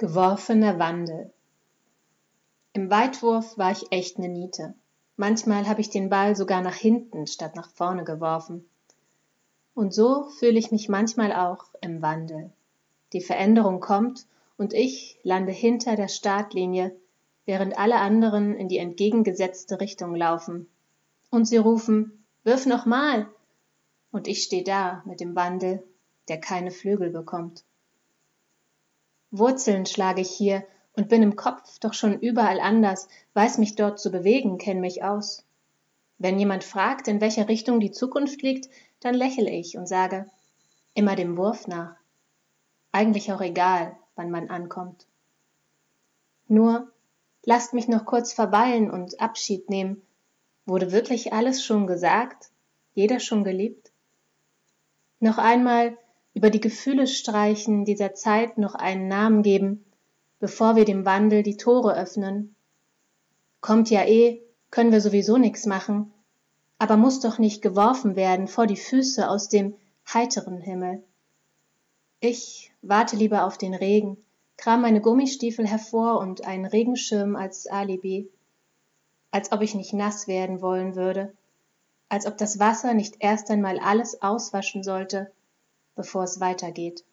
Geworfener Wandel. Im Weitwurf war ich echt ne Niete. Manchmal habe ich den Ball sogar nach hinten statt nach vorne geworfen. Und so fühle ich mich manchmal auch im Wandel. Die Veränderung kommt und ich lande hinter der Startlinie, während alle anderen in die entgegengesetzte Richtung laufen. Und sie rufen, wirf noch mal! Und ich steh da mit dem Wandel, der keine Flügel bekommt. Wurzeln schlage ich hier und bin im Kopf doch schon überall anders, weiß mich dort zu bewegen, kenn mich aus. Wenn jemand fragt, in welcher Richtung die Zukunft liegt, dann lächel ich und sage, immer dem Wurf nach. Eigentlich auch egal, wann man ankommt. Nur, lasst mich noch kurz verweilen und Abschied nehmen. Wurde wirklich alles schon gesagt? Jeder schon geliebt? Noch einmal über die Gefühle streichen, dieser Zeit noch einen Namen geben, bevor wir dem Wandel die Tore öffnen. Kommt ja eh, können wir sowieso nix machen, aber muss doch nicht geworfen werden vor die Füße aus dem heiteren Himmel. Ich warte lieber auf den Regen, kram meine Gummistiefel hervor und einen Regenschirm als Alibi, als ob ich nicht nass werden wollen würde, als ob das Wasser nicht erst einmal alles auswaschen sollte, bevor es weitergeht.